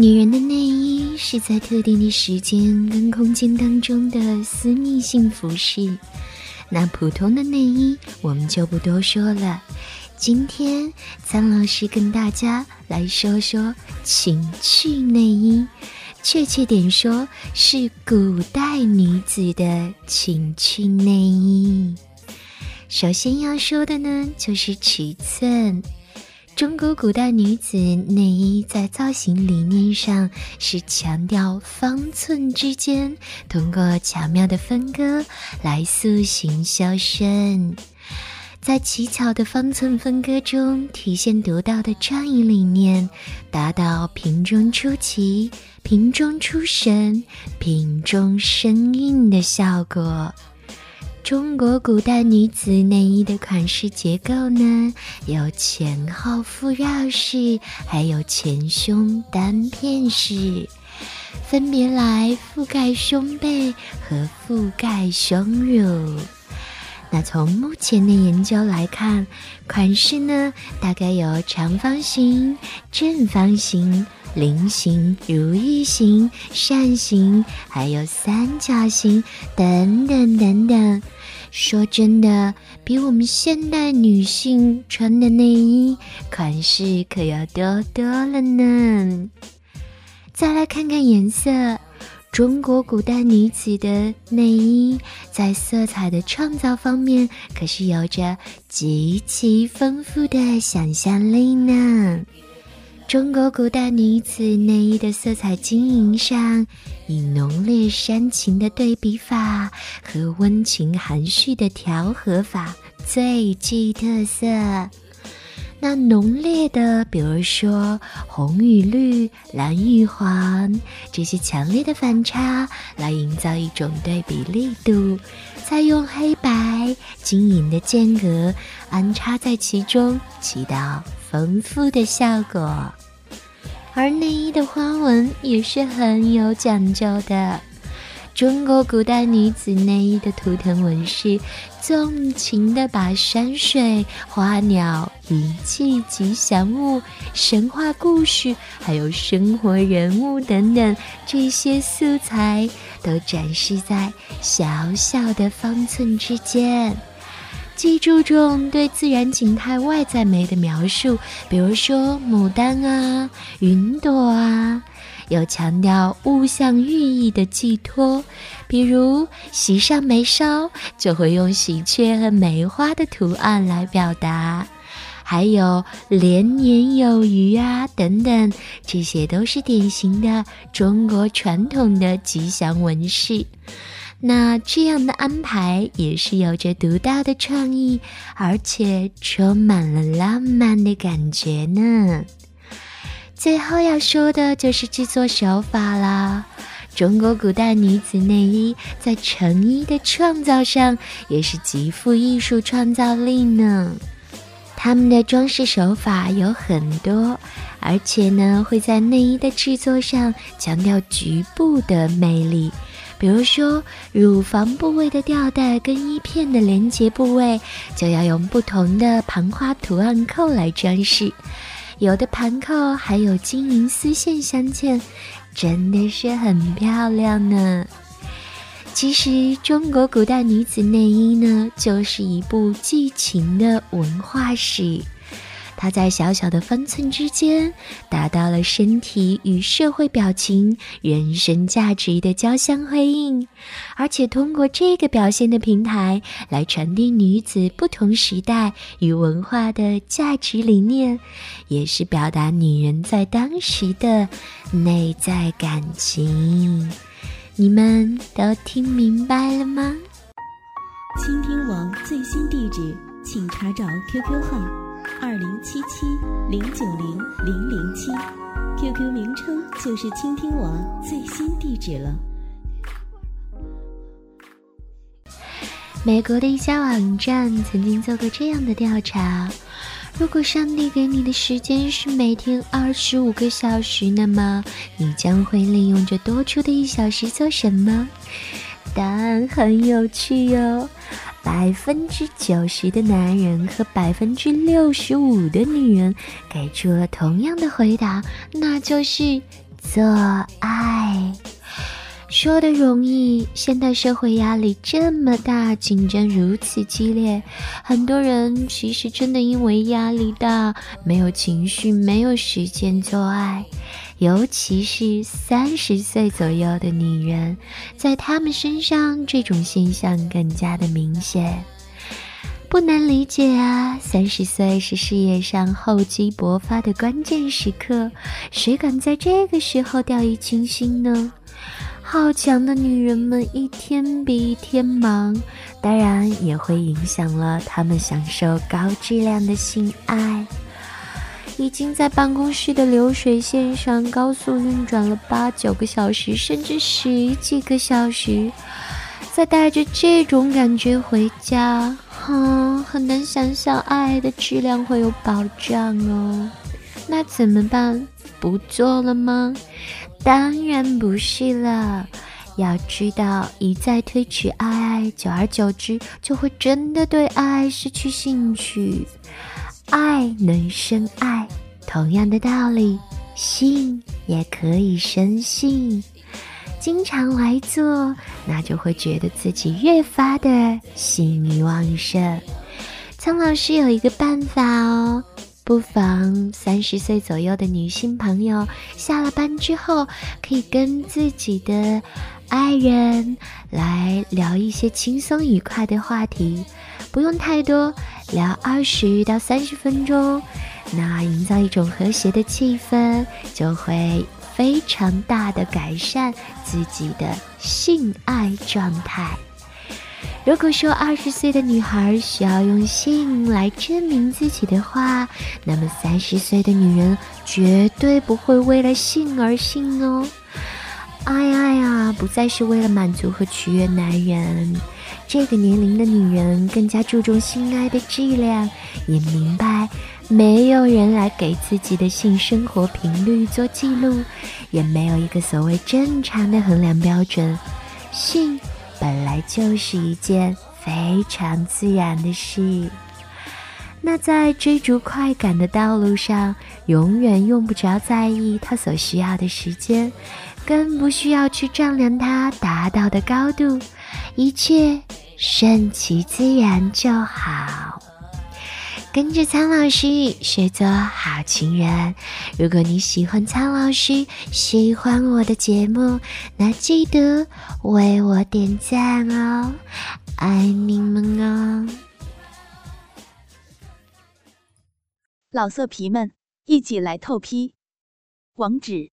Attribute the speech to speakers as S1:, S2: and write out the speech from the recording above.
S1: 女人的内衣是在特定的时间跟空间当中的私密性服饰，那普通的内衣我们就不多说了。今天苍老师跟大家来说说情趣内衣，确切点说是古代女子的情趣内衣。首先要说的呢，就是尺寸。中国古代女子内衣在造型理念上是强调方寸之间，通过巧妙的分割来塑形修身，在奇巧的方寸分割中体现独到的创意理念，达到瓶中出奇、瓶中出神、瓶中生韵的效果。中国古代女子内衣的款式结构呢，有前后复绕式，还有前胸单片式，分别来覆盖胸背和覆盖胸乳。那从目前的研究来看，款式呢大概有长方形、正方形、菱形、如意形、扇形，还有三角形等等等等。说真的，比我们现代女性穿的内衣款式可要多多了呢。再来看看颜色，中国古代女子的内衣在色彩的创造方面可是有着极其丰富的想象力呢。中国古代女子内衣的色彩经营上，以浓烈煽情的对比法和温情含蓄的调和法最具特色。那浓烈的，比如说红与绿、蓝与黄，这些强烈的反差来营造一种对比力度，再用黑白晶莹的间隔安插在其中，起到。丰富的效果，而内衣的花纹也是很有讲究的。中国古代女子内衣的图腾纹饰，纵情的把山水、花鸟、云气、吉祥物、神话故事，还有生活人物等等这些素材，都展示在小小的方寸之间。既注重对自然景态外在美的描述，比如说牡丹啊、云朵啊，有强调物象寓意的寄托，比如喜上眉梢就会用喜鹊和梅花的图案来表达，还有连年有余啊等等，这些都是典型的中国传统的吉祥纹饰。那这样的安排也是有着独到的创意，而且充满了浪漫的感觉呢。最后要说的就是制作手法啦。中国古代女子内衣在成衣的创造上也是极富艺术创造力呢。他们的装饰手法有很多，而且呢会在内衣的制作上强调局部的魅力。比如说，乳房部位的吊带跟衣片的连接部位，就要用不同的盘花图案扣来装饰。有的盘扣还有金银丝线镶嵌，真的是很漂亮呢。其实，中国古代女子内衣呢，就是一部剧情的文化史。它在小小的分寸之间，达到了身体与社会表情、人生价值的交相辉映，而且通过这个表现的平台来传递女子不同时代与文化的价值理念，也是表达女人在当时的内在感情。你们都听明白了吗？
S2: 倾听网最新地址，请查找 QQ 号。二零七七零九零零零七，QQ 名称就是倾听我最新地址了。
S1: 美国的一家网站曾经做过这样的调查：如果上帝给你的时间是每天二十五个小时，那么你将会利用这多出的一小时做什么？答案很有趣哟，百分之九十的男人和百分之六十五的女人给出了同样的回答，那就是做爱。说的容易，现代社会压力这么大，竞争如此激烈，很多人其实真的因为压力大，没有情绪，没有时间做爱。尤其是三十岁左右的女人，在她们身上这种现象更加的明显。不难理解啊，三十岁是事业上厚积薄发的关键时刻，谁敢在这个时候掉以轻心呢？好强的女人们一天比一天忙，当然也会影响了她们享受高质量的性爱。已经在办公室的流水线上高速运转了八九个小时，甚至十几个小时，再带着这种感觉回家，哼，很难想象爱的质量会有保障哦。那怎么办？不做了吗？当然不是了，要知道一再推迟爱，久而久之就会真的对爱失去兴趣。爱能生爱，同样的道理，性也可以生性。经常来做，那就会觉得自己越发的性欲旺盛。苍老师有一个办法哦。不妨三十岁左右的女性朋友下了班之后，可以跟自己的爱人来聊一些轻松愉快的话题，不用太多，聊二十到三十分钟，那营造一种和谐的气氛，就会非常大的改善自己的性爱状态。如果说二十岁的女孩需要用性来证明自己的话，那么三十岁的女人绝对不会为了性而性哦。爱爱啊，不再是为了满足和取悦男人。这个年龄的女人更加注重性爱的质量，也明白没有人来给自己的性生活频率做记录，也没有一个所谓正常的衡量标准。性。本来就是一件非常自然的事。那在追逐快感的道路上，永远用不着在意他所需要的时间，更不需要去丈量它达到的高度，一切顺其自然就好。跟着苍老师学做好情人。如果你喜欢苍老师，喜欢我的节目，那记得为我点赞哦，爱你们哦！
S3: 老色皮们，一起来透批，网址